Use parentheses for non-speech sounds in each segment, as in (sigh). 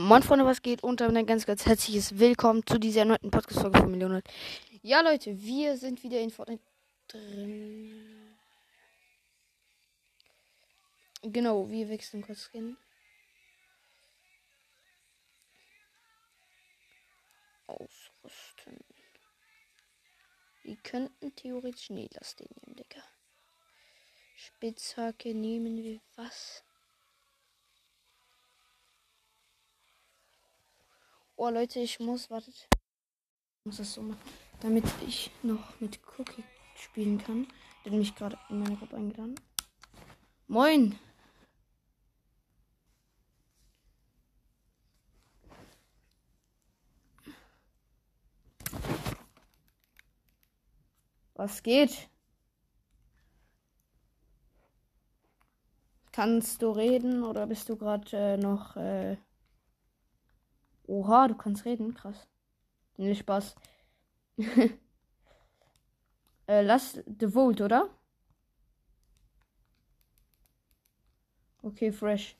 Moin Freunde, was geht? Und damit ein ganz, ganz herzliches Willkommen zu dieser erneuten Podcast-Folge von Millionen. Ja, Leute, wir sind wieder in Fortnite drin. Genau, wir wechseln kurz Skin. Ausrüsten. Wir könnten theoretisch Schneelast nehmen, Digga. Spitzhacke nehmen wir was? Oh Leute, ich muss, wartet. Ich muss das so machen, damit ich noch mit Cookie spielen kann. Der hat mich gerade in meine Gruppe eingeladen. Moin! Was geht? Kannst du reden oder bist du gerade äh, noch äh, Oha, du kannst reden. Krass. Nee, Spaß. (laughs) äh, lass The Volt, oder? Okay, fresh.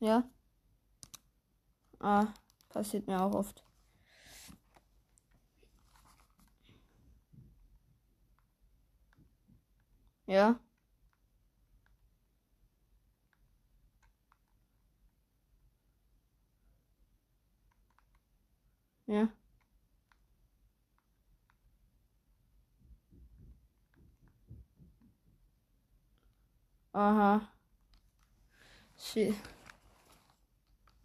Ja. Ah, passiert mir auch oft. Ja. Ja. Aha.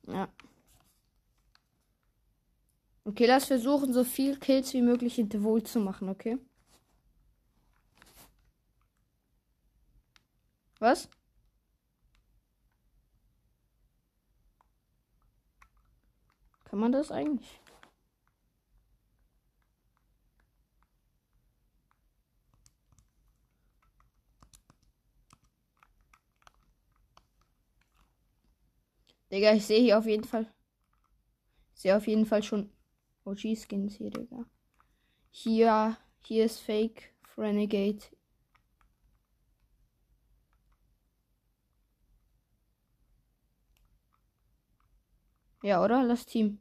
Ja. Okay, lass versuchen, so viel Kills wie möglich in The Volt zu machen, okay? Was? Kann man das eigentlich? Digga, ich sehe hier auf jeden Fall. Sehe auf jeden Fall schon OG-Skins hier, Digga. Hier, hier ist Fake Renegade Ja, oder? Lass Team.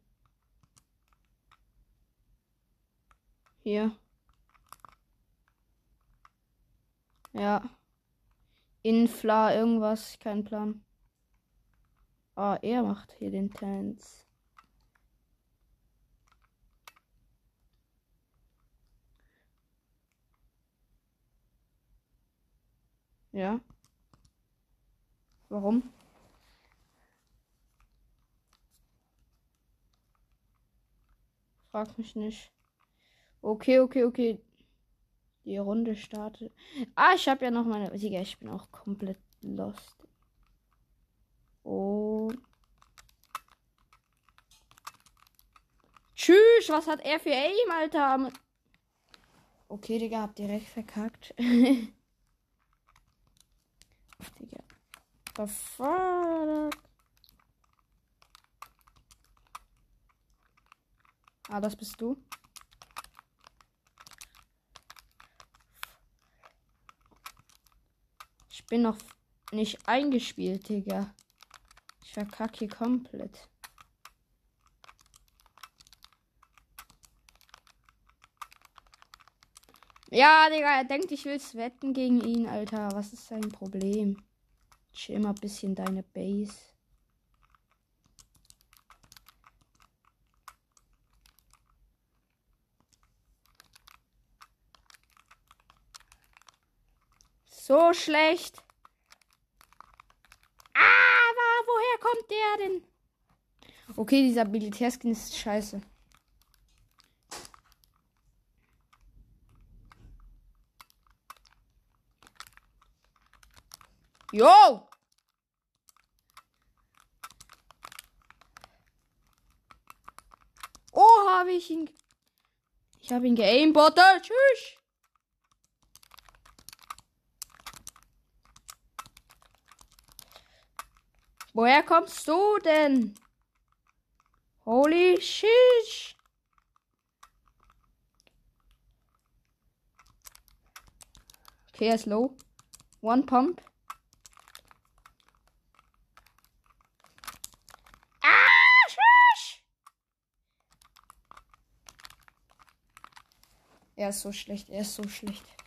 Hier. Ja. Infla, irgendwas, kein Plan. Ah, er macht hier den Tanz. Ja. Warum? Frag mich nicht. Okay, okay, okay. Die Runde startet. Ah, ich habe ja noch meine. Sieger, ich bin auch komplett lost. Oh. Tschüss, was hat er für Aim, Alter? Okay, Digga, hab direkt verkackt. (laughs) Digga. The? Ah, das bist du. Ich bin noch nicht eingespielt, Digga. Ich verkacke hier komplett. Ja, Digga, er denkt, ich will wetten gegen ihn, Alter. Was ist sein Problem? Chill mal ein bisschen deine Base. So schlecht. Aber woher kommt der denn? Okay, dieser Militärskin ist scheiße. Jo! Oh, habe ich ihn. Ich habe ihn geaimbottet. Tschüss. Woher kommst du denn? Holy shit. Okay, er ist low. One Pump. Ah, shush! Er ist so schlecht, er ist so schlecht.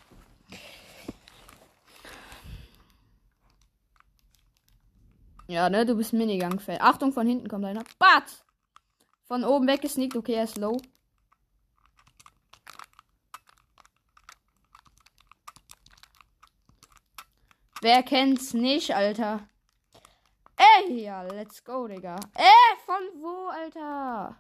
Ja, ne, du bist Minigang-Fan. Achtung, von hinten kommt einer. Bart! Von oben weggesneakt, okay, er ist low. Wer kennt's nicht, Alter? Ey, ja, let's go, Digga. Ey, von wo, Alter?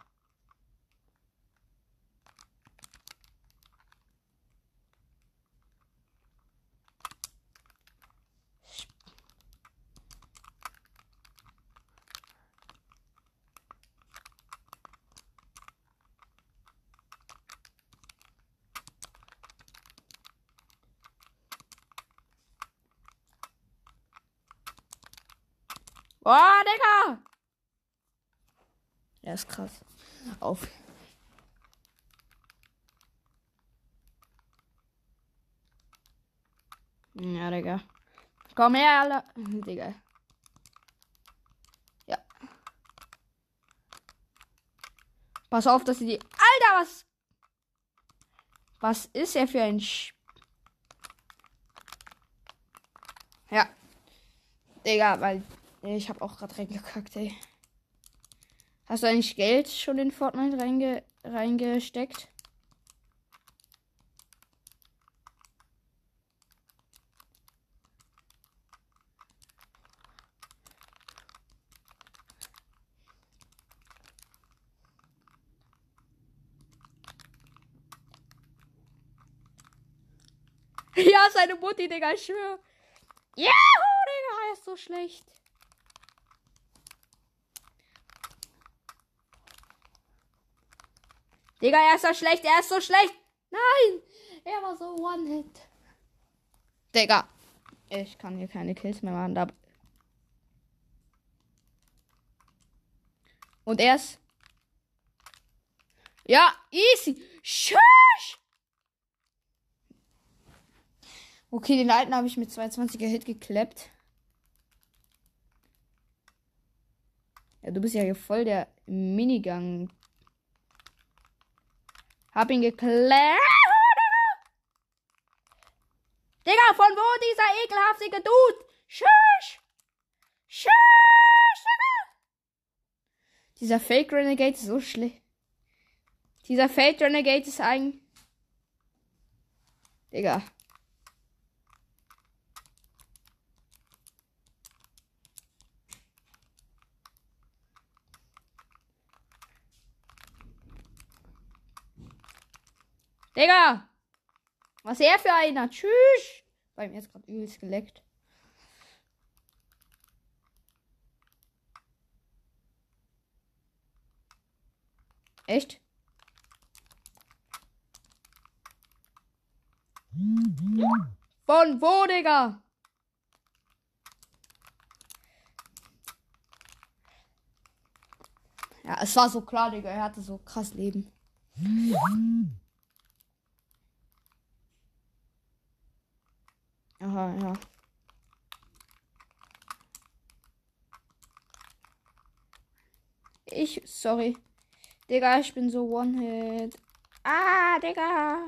Oh, Digga! Er ist krass. Auf. Ja, Digga. Komm her, alle. (laughs) Digga. Ja. Pass auf, dass sie die. Alter, was. Was ist er für ein Sch. Ja. Digga, weil ich habe auch gerade reingekackt, ey. Hast du eigentlich Geld schon in Fortnite reinge reingesteckt? (laughs) Ja, seine Mutti, Digga, ich schwör. Ja, Digga, er ist so schlecht. Digga, er ist so schlecht, er ist so schlecht. Nein, er war so One-Hit. Digga, ich kann hier keine Kills mehr machen. Da Und er ist. Ja, easy. Shush! Okay, den alten habe ich mit 22er Hit geklappt. Ja, du bist ja hier voll der Minigang hab ihn geklärt. Digga, von wo dieser ekelhaftige Dude? Schusch! Schusch, Digga! Dieser Fake Renegade ist so schlecht. Dieser Fake Renegade ist ein. Digga. Digga! Was er für einer? Tschüss! Bei mir jetzt gerade übelst geleckt. Echt? Von wo, Digga? Ja, es war so klar, Digga. Er hatte so krass Leben. Aha, ja. Ich, sorry. Digga, ich bin so One-Hit. Ah, Digga.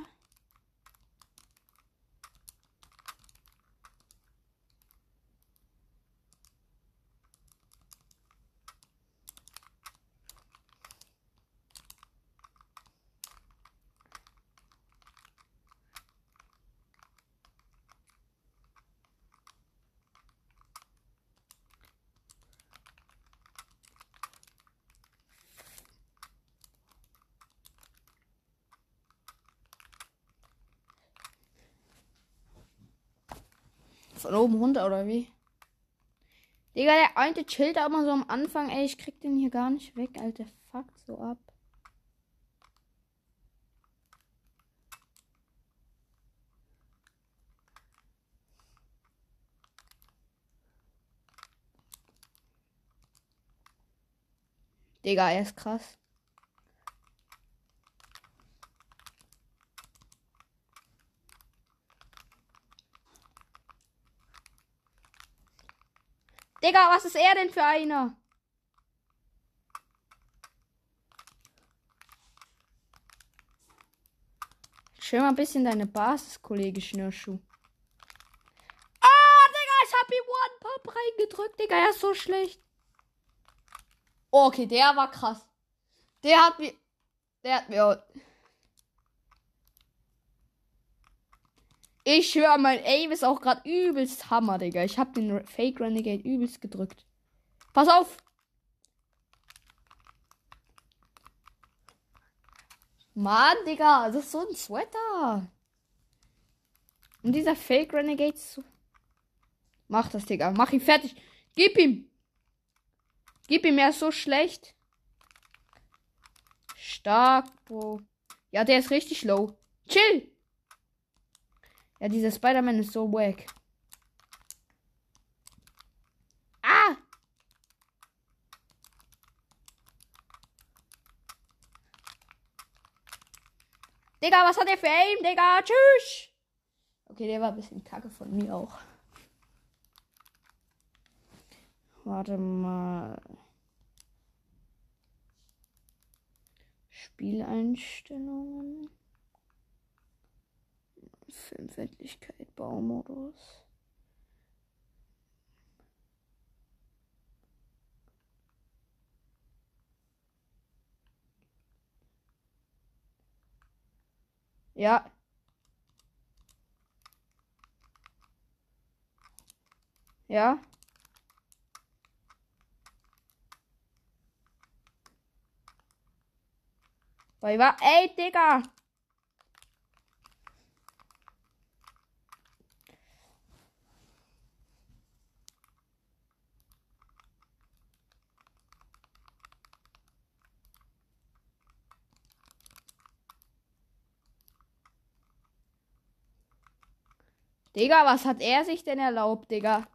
Von oben runter oder wie? Digga, der eine chillt da immer so am Anfang. Ey, ich krieg den hier gar nicht weg, Alter. Fuck so ab. Digga, er ist krass. Digga, was ist er denn für einer? Schön mal ein bisschen deine Basis, Kollege Schnürschuh. Ah, Digga, ich hab ihm One-Pop reingedrückt, Digga, er ist so schlecht. Okay, der war krass. Der hat mir. Der hat mir. Ich schwöre, mein Aim ist auch gerade übelst Hammer, Digga. Ich hab den Fake Renegade übelst gedrückt. Pass auf! Mann, Digga, das ist so ein Sweater. Und dieser Fake Renegade ist so. Mach das, Digga. Mach ihn fertig. Gib ihm. Gib ihm, er ist so schlecht. Stark, Bro. Ja, der ist richtig low. Chill. Ja, dieser Spider-Man ist so wack. Ah! Digga, was hat der für Aim, Digga? Tschüss! Okay, der war ein bisschen kacke von mir auch. Warte mal. Spieleinstellungen. Filmfeindlichkeit, Baumodus. Ja. Ja. Weil war, ey, Digga. Digga, was hat er sich denn erlaubt, Digga?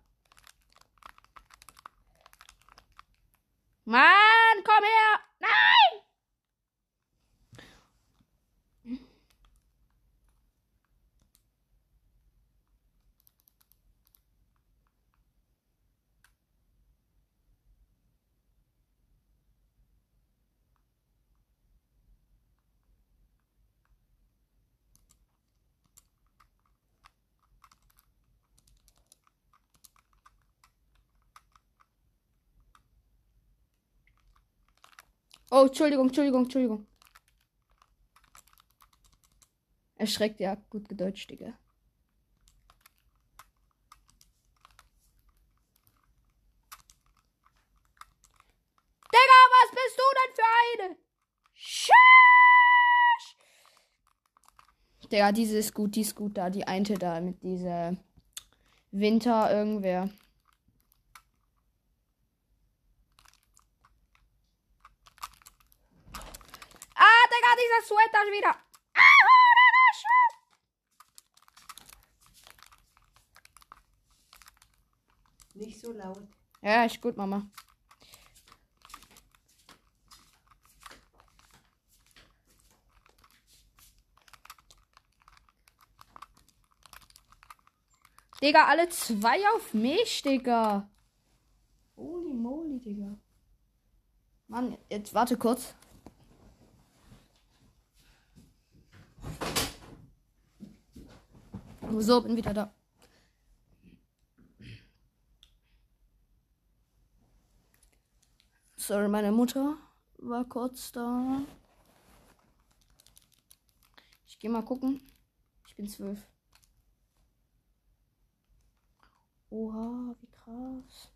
Mann, komm her! Nein! Oh, Entschuldigung, Entschuldigung, Entschuldigung. Erschreckt, ja. Gut gedeutscht, Digga. Digga, was bist du denn für eine? Schisch! Digga, diese ist gut, die ist gut da. Die einte da mit dieser Winter irgendwer. Ah, Digga, dieser Sweater wieder. Ah, Digga, Scheiß. Nicht so laut. Ja, ist gut, Mama. Digga, alle zwei auf mich, Digga. Holy moly, Digga. Mann, jetzt warte kurz. So, bin wieder da. Sorry, meine Mutter war kurz da. Ich geh mal gucken. Ich bin zwölf. Oha, wie krass.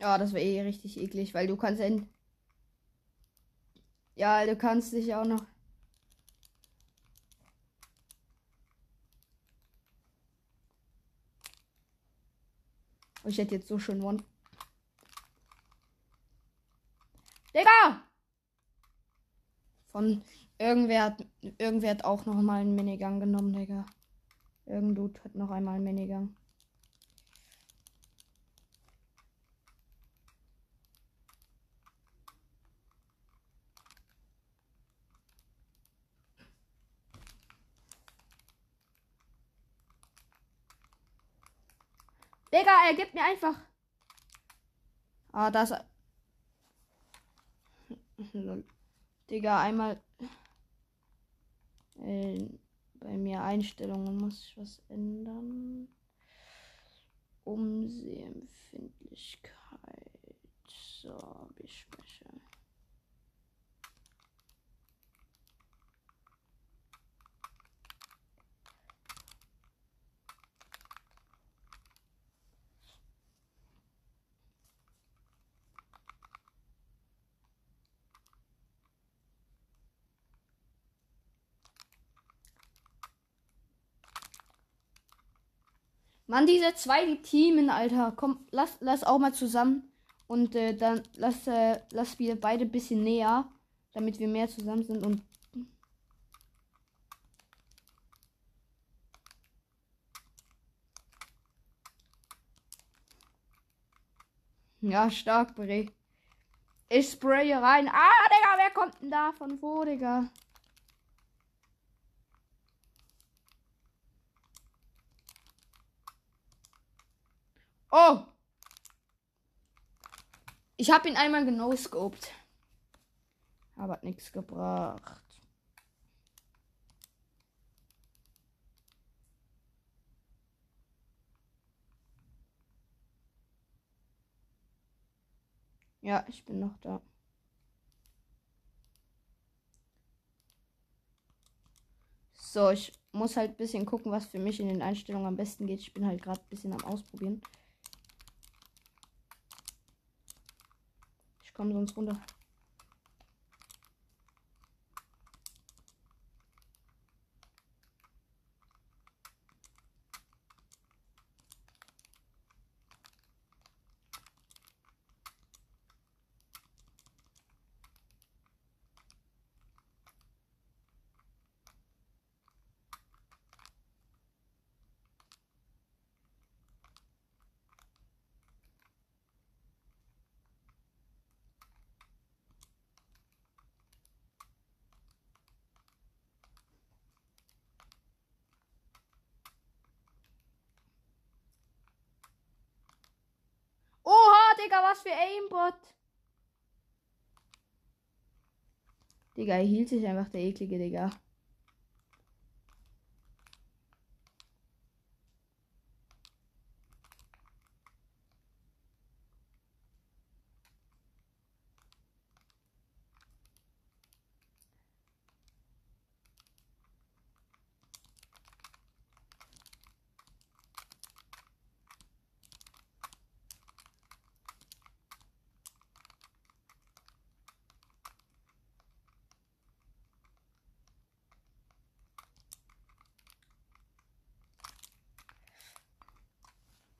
Ja, das wäre eh richtig eklig, weil du kannst in. Ja, du kannst dich auch noch. Oh, ich hätte jetzt so schön One. Digga! Von irgendwer hat, irgendwer hat auch noch mal einen Minigun genommen, Digga. Irgend hat noch einmal einen Minigun. Digga, er gibt mir einfach. Ah, das. (laughs) Digga, einmal. Äh, bei mir Einstellungen muss ich was ändern. Umsehempfindlichkeit. So, Beschwäche. Mann, diese zwei, Teamen, Alter. Komm, lass, lass auch mal zusammen. Und äh, dann lass, äh, lass wir beide ein bisschen näher, damit wir mehr zusammen sind und. Ja, stark, Bre. Ich spraye rein. Ah, Digga, wer kommt denn da von wo, Digga? Oh! Ich habe ihn einmal genoscoped. Aber hat nichts gebracht. Ja, ich bin noch da. So, ich muss halt ein bisschen gucken, was für mich in den Einstellungen am besten geht. Ich bin halt gerade ein bisschen am Ausprobieren. Ich komme sonst runter. Digga, was für Aimbot. Digga, er hielt sich einfach der eklige, Digga.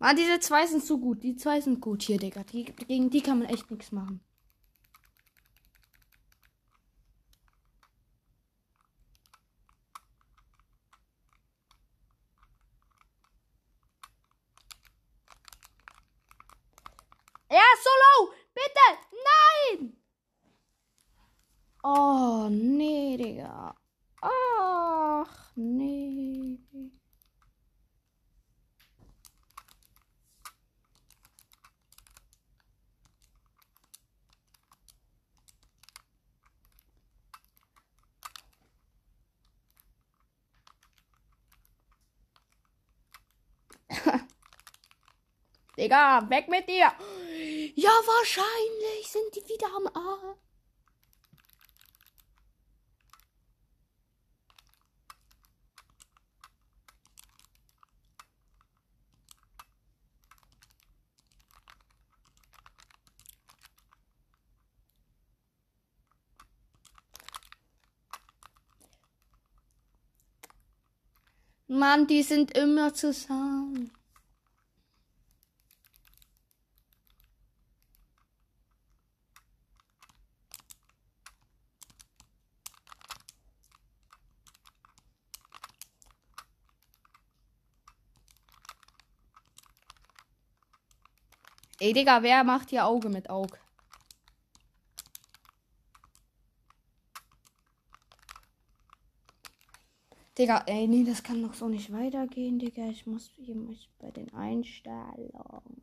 Ah, diese zwei sind so gut. Die zwei sind gut hier, Digga. Die, gegen die kann man echt nichts machen. Ja, solo! Bitte! Nein! Oh, nee, Digga. Ach, nee. Digga, weg mit dir. Ja, wahrscheinlich sind die wieder am A. Mann, die sind immer zusammen. Ey, Digga, wer macht hier Auge mit Auge? Digga, ey, nee, das kann doch so nicht weitergehen, Digga. Ich muss hier mich bei den Einstellungen.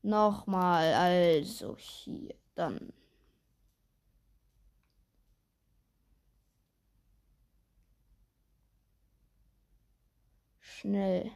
Nochmal, also hier, dann. Schnell.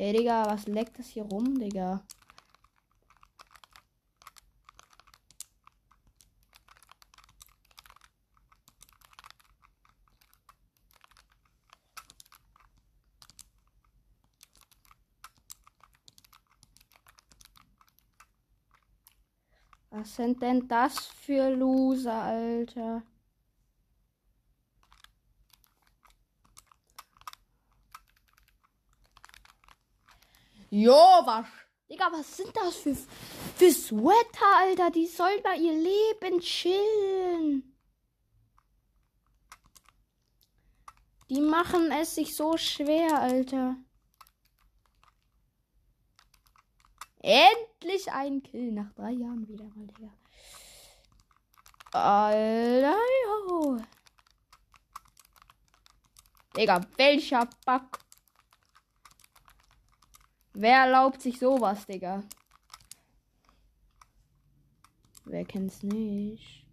Ey, Digga, was leckt das hier rum, Digga? Was sind denn das für Loser, Alter? Jo, was? Digga, was sind das für, für Sweater, Alter? Die sollen da ihr Leben chillen. Die machen es sich so schwer, Alter. Endlich ein Kill nach drei Jahren wieder mal, Digga. Alter, jo. Digga, welcher Bug. Wer erlaubt sich sowas, Digga? Wer kennt's nicht?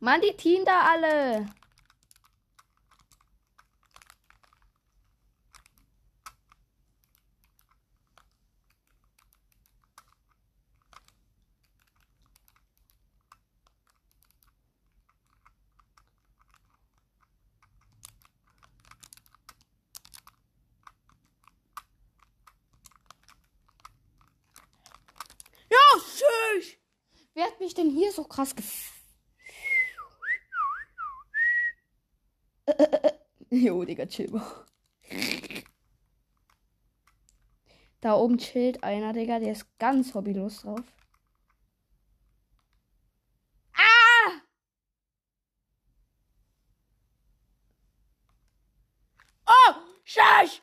Mann, die Team da alle. Ja, schön. Wer hat mich denn hier so krass gef... Äh, äh, äh. Jo, Digga, chill mal. Da oben chillt einer, Digga, der ist ganz hobbylos drauf. Ah! Oh, Shush!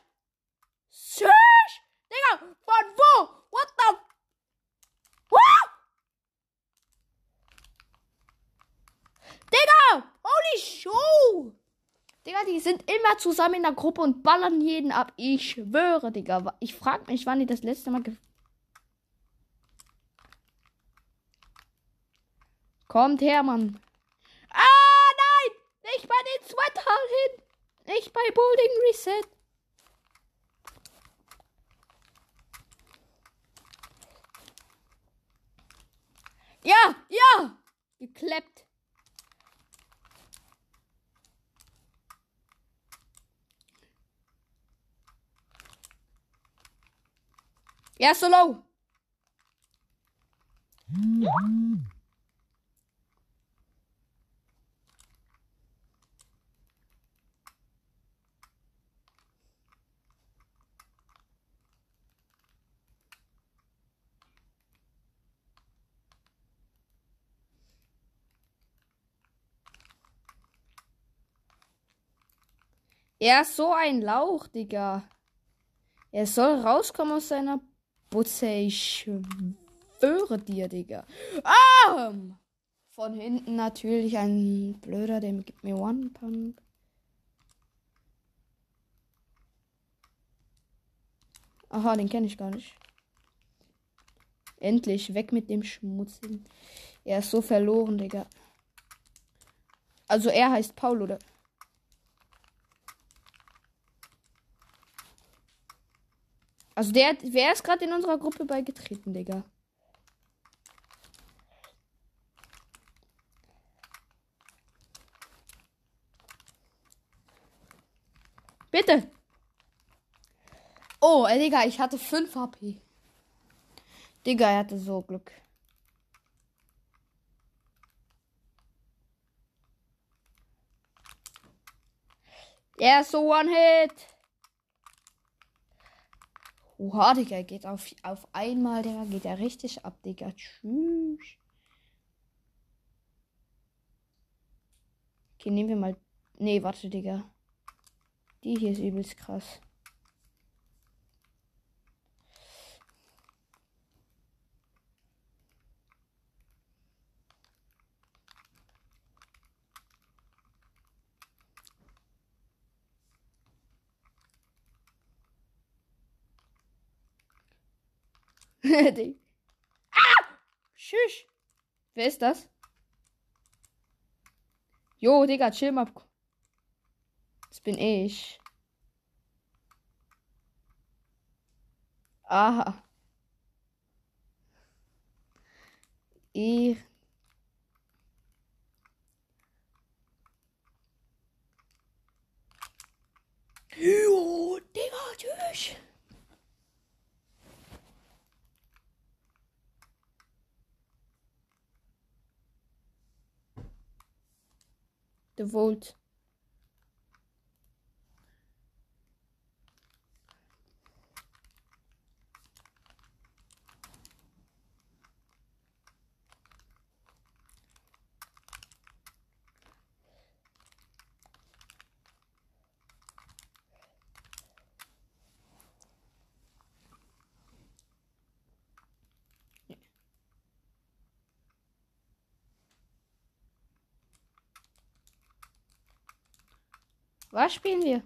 Shush! Digga, von wo? What the What? Holy show! Digga, die sind immer zusammen in der Gruppe und ballern jeden ab. Ich schwöre, Digga. Ich frag mich, wann die das letzte Mal. ge- Kommt her, Mann. Ah, nein! Nicht bei den Sweater hin! Nicht bei Building Reset! Ja, ja! Gekleppt. Ja, so low. Er ist so ein Lauch, Digga. Er soll rauskommen aus seiner Butze. Ich schwöre dir, Digga. Ah! Von hinten natürlich ein Blöder, der gibt mir One Pump. Aha, den kenne ich gar nicht. Endlich, weg mit dem Schmutzigen. Er ist so verloren, Digga. Also er heißt Paul, oder? Also der, wer ist gerade in unserer Gruppe beigetreten, Digga? Bitte. Oh, ey, Digga, ich hatte 5 HP. Digga, er hatte so Glück. Er ist so One-Hit. Oha, Digga, geht auf, auf einmal, Digga, geht er richtig ab, Digga. Tschüss. Okay, nehmen wir mal. Nee, warte, Digga. Die hier ist übelst krass. (laughs) ah! Tschüss. Wer ist das? Jo, Digga, chill mal. Das bin ich. Aha. Ich. Jo, Digga, tschüss. The Vault. Was spielen wir?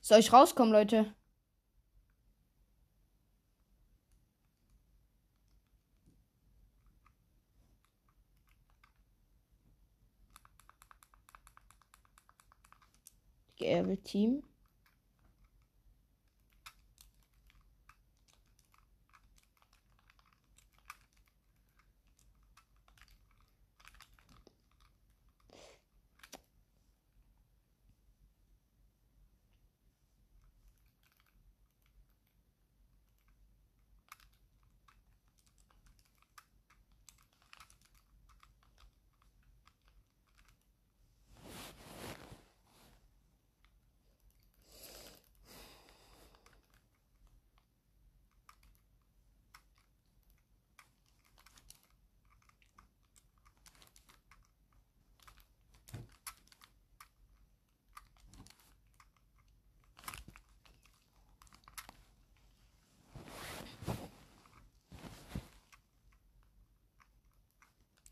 Soll ich rauskommen, Leute? Erbe Team.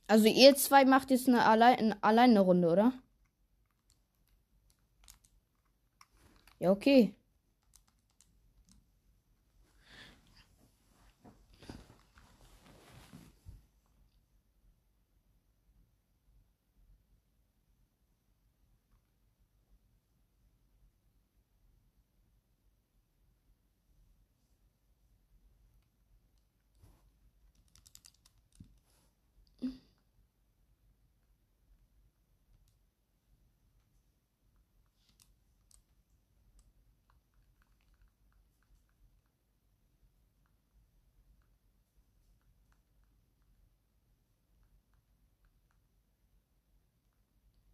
Also ihr zwei macht jetzt eine allein, eine alleine Runde, oder? Ja, okay.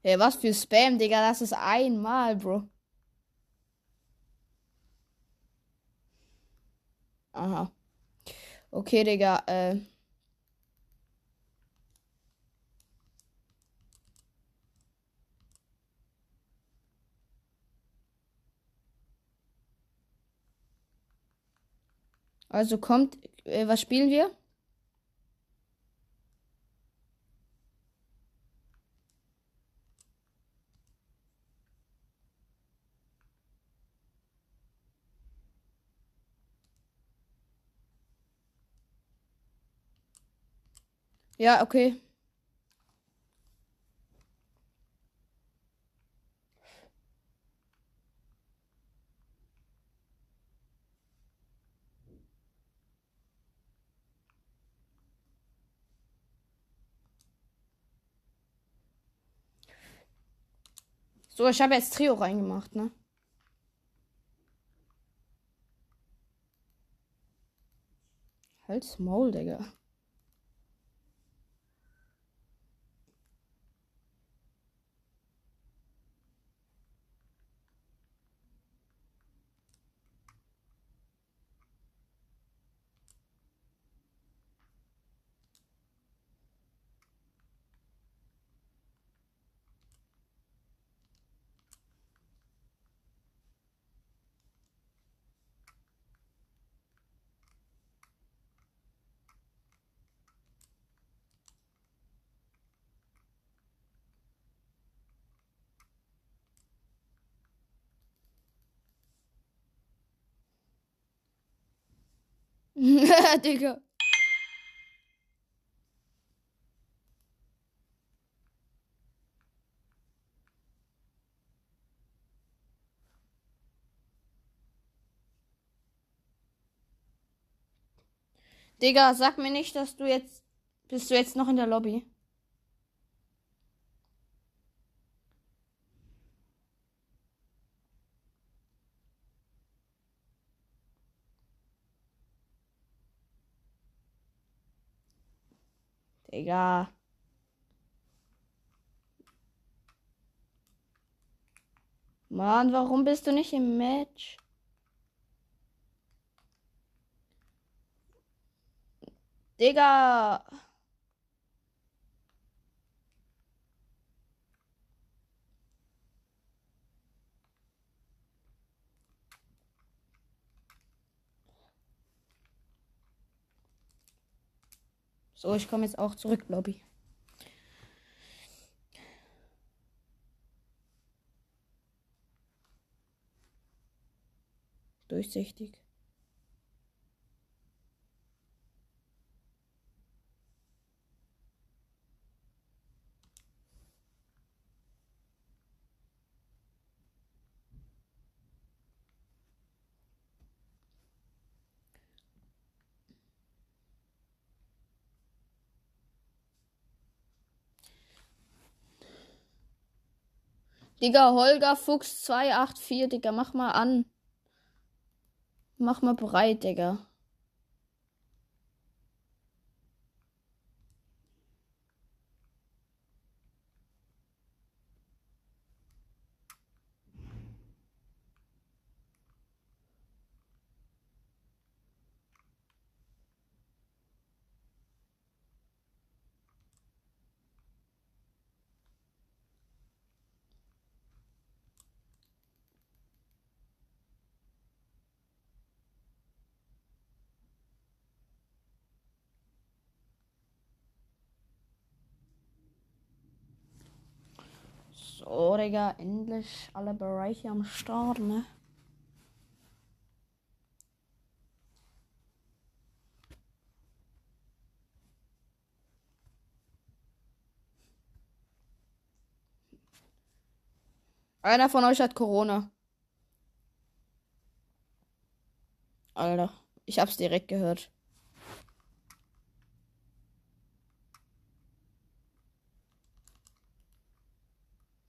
Hey, was für Spam, Digga, das ist einmal, Bro. Aha. Okay, Digga, äh. Also kommt, äh, was spielen wir? Ja, okay. So, ich habe jetzt Trio reingemacht, ne? Halt's Maul, Digga. (laughs) Digga. Digga, sag mir nicht, dass du jetzt. Bist du jetzt noch in der Lobby? Digga. Mann, warum bist du nicht im Match? Digga. So, ich komme jetzt auch zurück, Lobby. Durchsichtig. Digga, Holger Fuchs 284, Digga, mach mal an. Mach mal bereit, Digga. So, Digga, endlich alle Bereiche am Start, ne? Einer von euch hat Corona. Alter, ich hab's direkt gehört.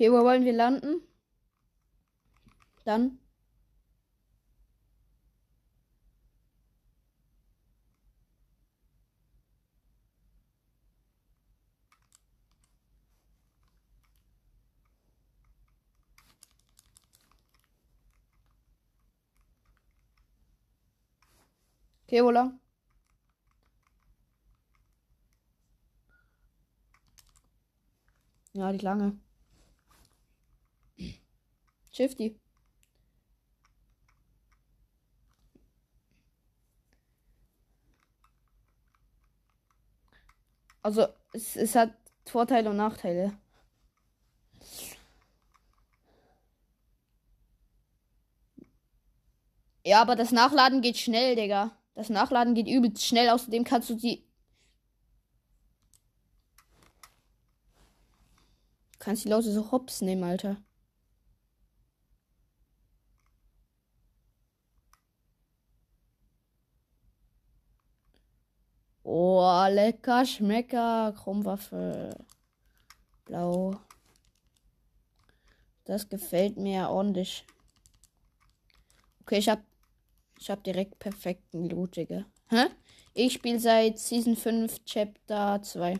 Okay, wo wollen wir landen? Dann. Okay, wo lang? Ja, die lange. Shifty. Also, es, es hat Vorteile und Nachteile. Ja, aber das Nachladen geht schnell, Digga. Das Nachladen geht übelst schnell. Außerdem kannst du die. Kannst die Leute so hops nehmen, Alter. Oh, lecker Schmecker. Chromwaffe. Blau. Das gefällt mir ordentlich. Okay, ich hab. Ich hab direkt perfekten Loot. Hä? Ich spiele seit Season 5, Chapter 2.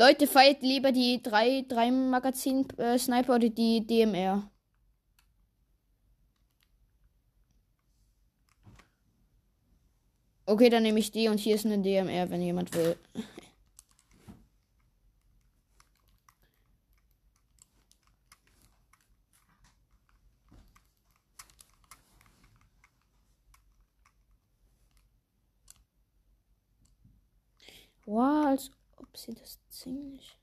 Leute, feiert lieber die 3, 3 Magazin äh, Sniper oder die DMR. Okay, dann nehme ich die und hier ist eine DMR, wenn jemand will. Wow, ob sie das ziemlich.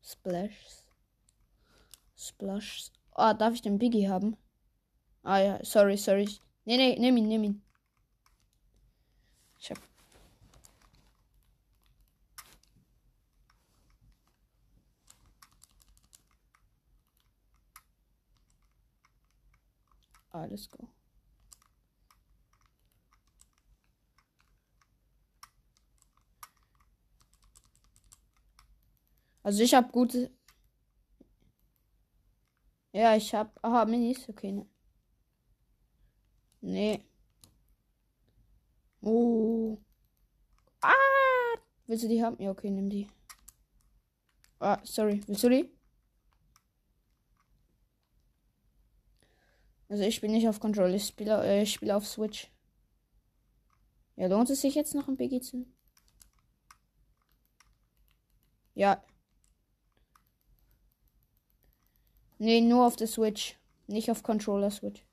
Splash. Splash. Ah, darf ich den Biggie haben? Ah ja, sorry, sorry. Nee, nee, nimm ihn, nimm ihn. Ich hab. Alles go. Also ich habe gute. Ja, ich habe. Aha, Minis. Okay, ne. Nee. Oh. Ah! Willst du die haben? Ja, okay, nimm die. Ah, sorry. Willst du die? Also ich bin nicht auf Control, ich spiele, äh, ich auf Switch. Ja, lohnt es sich jetzt noch ein BG zu? Ja. Nee, nur auf der Switch. Nicht auf Controller Switch.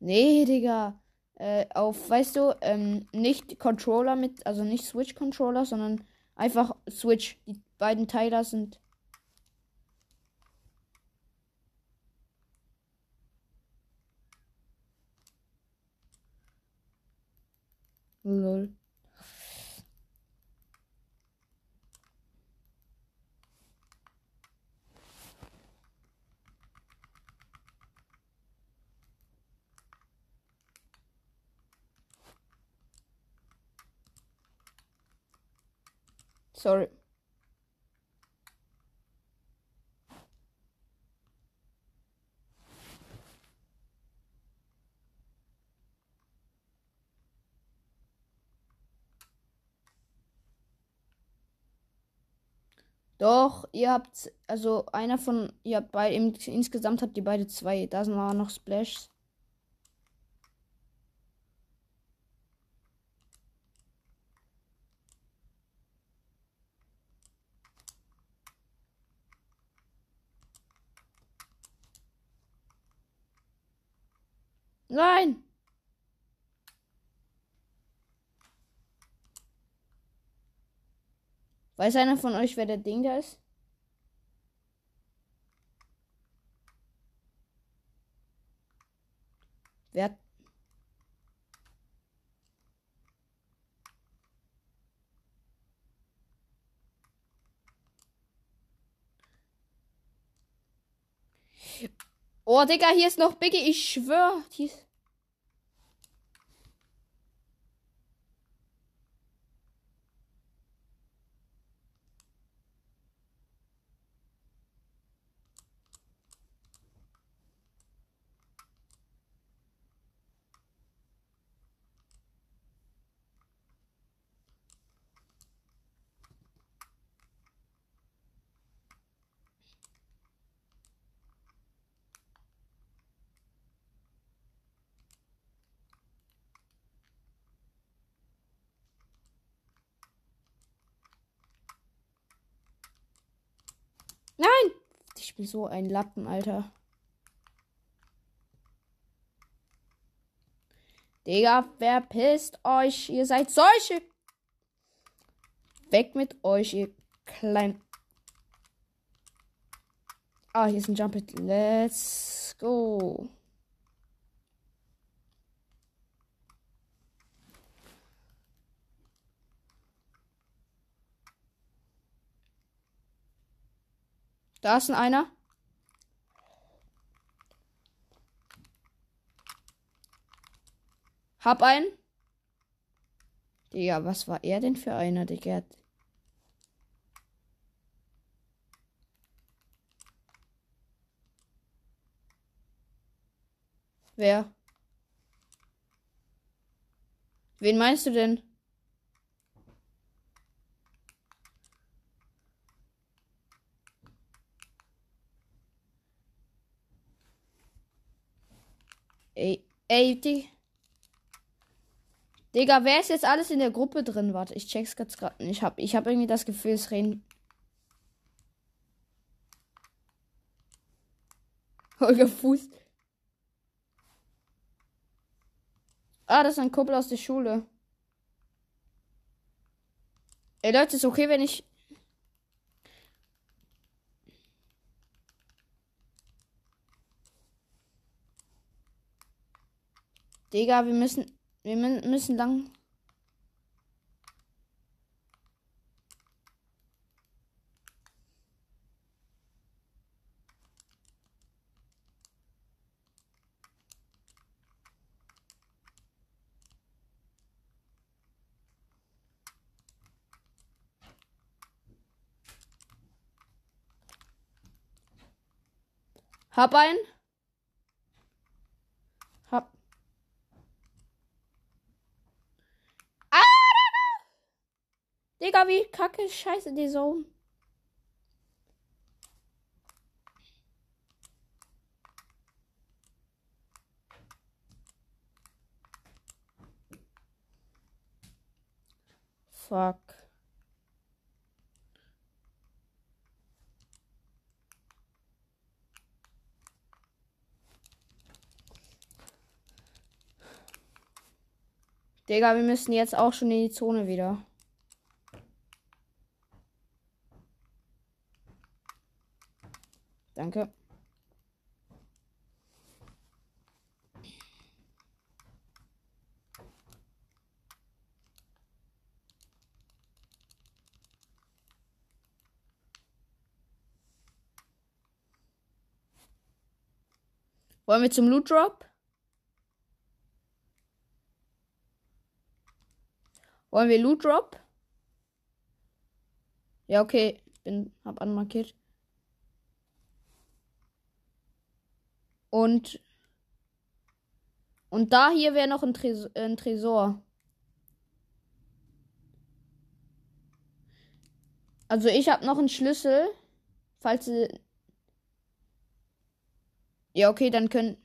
Nee, Digga. Äh, auf, weißt du, ähm, nicht Controller mit, also nicht Switch-Controller, sondern einfach Switch. Die beiden Teile sind. Lol. Sorry. Doch, ihr habt, also einer von, ihr habt bei, insgesamt habt ihr beide zwei. Da sind noch Splashs. Nein! Weiß einer von euch, wer der Ding da ist? Wer Oh, Digga, hier ist noch Biggie. Ich schwör. Hier ist bin so ein Lappen, Alter. Digga, wer pisst euch? Ihr seid solche. Weg mit euch, ihr kleinen. Ah, hier ist ein Jump It. Let's go. Da ist ein einer. Hab einen. Digga, was war er denn für einer, Digga? Wer? Wen meinst du denn? Ey, ey, die. Digga, wer ist jetzt alles in der Gruppe drin? Warte, ich check's ganz gerade. Ich hab, ich hab irgendwie das Gefühl, es reden. Holger Fuß. Ah, das ist ein Kumpel aus der Schule. Ey Leute, ist okay, wenn ich. Digga, wir müssen. Wir müssen lang. Hab einen. Hab. Ah! Digga, wie kacke scheiße die Zone. Fuck. Digga, wir müssen jetzt auch schon in die Zone wieder. Danke. Wollen wir zum Loot Drop? Wollen wir Loot Drop? Ja, okay. Bin, hab anmarkiert. Und. Und da hier wäre noch ein, Tres ein Tresor. Also ich habe noch einen Schlüssel. Falls sie. Ja, okay, dann können.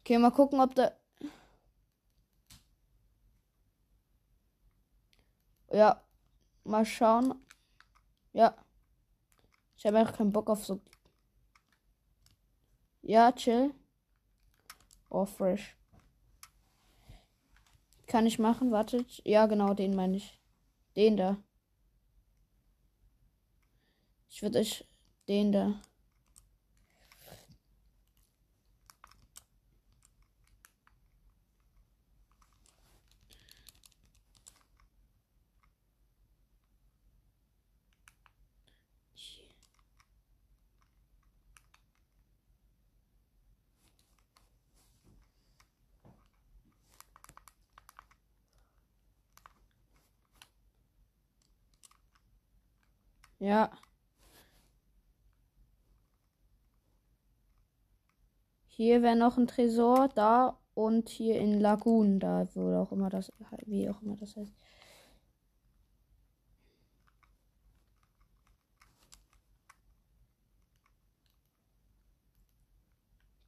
Okay, mal gucken, ob da. Ja, mal schauen. Ja. Ich habe einfach keinen Bock auf so. Ja, chill. Oh, fresh. Kann ich machen, wartet. Ja, genau, den meine ich. Den da. Ich würde euch den da. Ja. Hier wäre noch ein Tresor da und hier in Lagoon, da wo auch immer das, wie auch immer das heißt.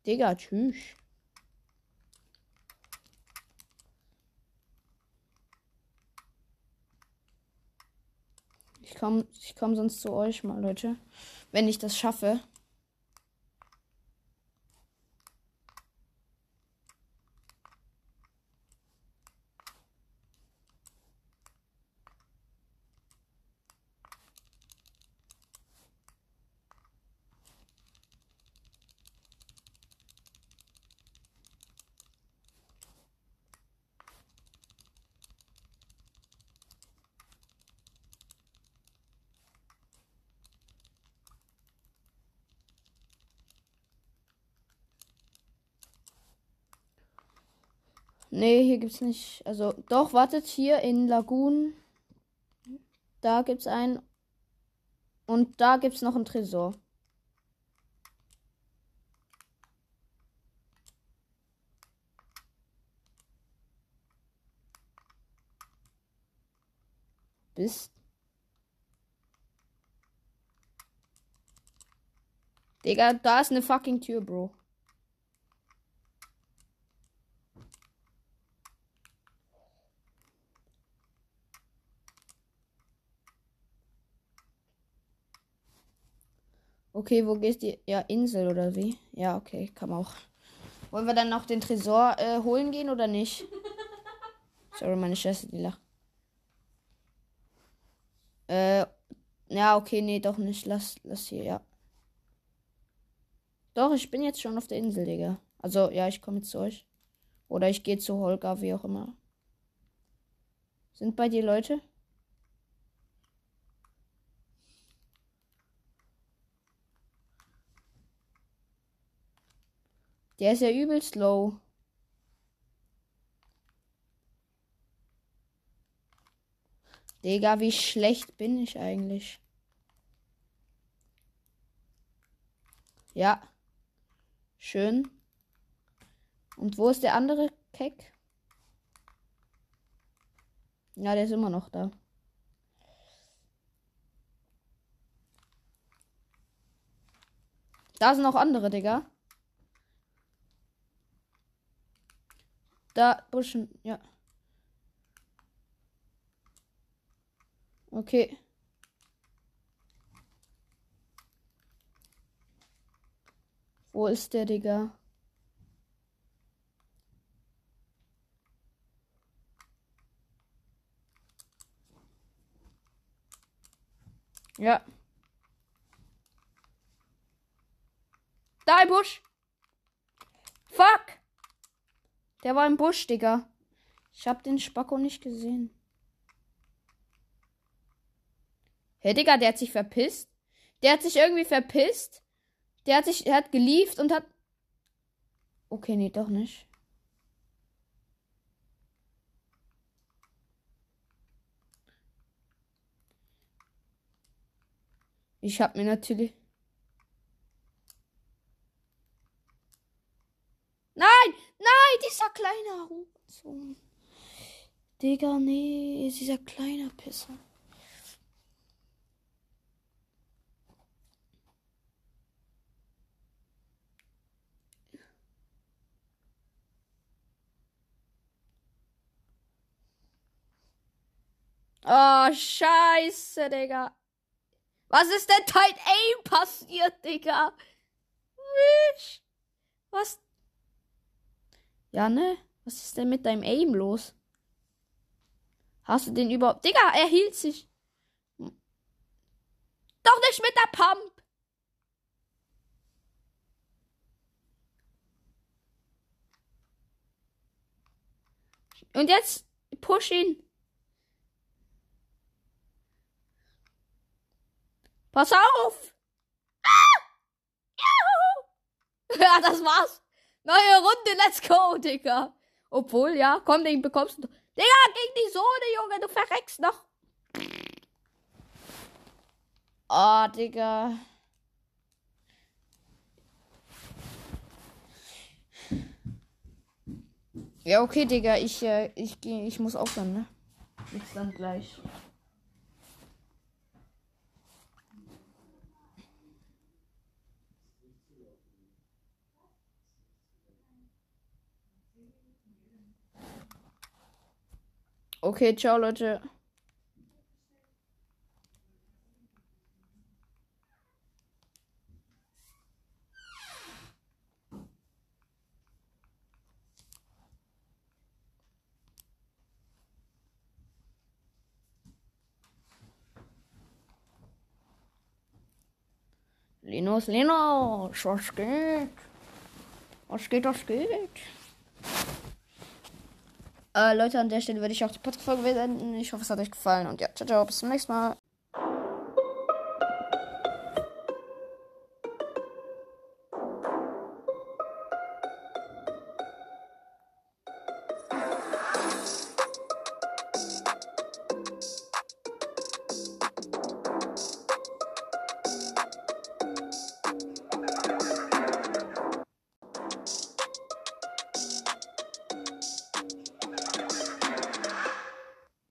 Digga, tschüss. Ich komme ich komm sonst zu euch mal, Leute. Wenn ich das schaffe. Nee, hier gibt's nicht. Also, doch, wartet, hier in Lagoon. Da gibt's einen. Und da gibt's noch einen Tresor. Bist. Digga, da ist eine fucking Tür, Bro. Okay, wo gehst du? Ja, Insel oder wie? Ja, okay, kann man auch. Wollen wir dann noch den Tresor äh, holen gehen oder nicht? (laughs) Sorry, meine Schwester, die lacht. Äh, ja, okay, nee, doch nicht. Lass, lass hier, ja. Doch, ich bin jetzt schon auf der Insel, Digga. Also, ja, ich komme jetzt zu euch. Oder ich gehe zu Holger, wie auch immer. Sind bei dir Leute? Der ist ja übelst low. Digga, wie schlecht bin ich eigentlich? Ja. Schön. Und wo ist der andere Keck? Ja, der ist immer noch da. Da sind noch andere, Digga. Da, Buschen, ja. Okay. Wo ist der, Digga? Ja. Da im Busch. Fuck. Der war im Busch, Digga. Ich hab den Spacko nicht gesehen. Hey, Digga, der hat sich verpisst. Der hat sich irgendwie verpisst. Der hat sich, er hat gelieft und hat. Okay, nee, doch nicht. Ich hab mir natürlich. Nein! Nein, dieser kleine Hurensohn. Digga, nee, dieser kleine Pisser. Oh, scheiße, Digga. Was ist denn Tight Aim passiert, Digga? Was ja, ne? Was ist denn mit deinem Aim los? Hast du den überhaupt. Digga, er hielt sich. Doch nicht mit der Pump. Und jetzt push ihn. Pass auf! Ah! (laughs) Ja, das war's. Neue Runde, let's go, Digga. Obwohl, ja, komm, den bekommst du. Digga, gegen die Sohne, Junge, du verreckst noch. Ah, oh, Digga. Ja, okay, Digga, ich, äh, ich, ich muss aufhören, ne? Bis dann gleich. Okay, ciao Leute. Linus, Linus, was geht? Was geht, was geht? Äh, Leute, an der Stelle würde ich auch die Podcast-Folge beenden. Ich hoffe, es hat euch gefallen und ja, ciao, ciao, bis zum nächsten Mal.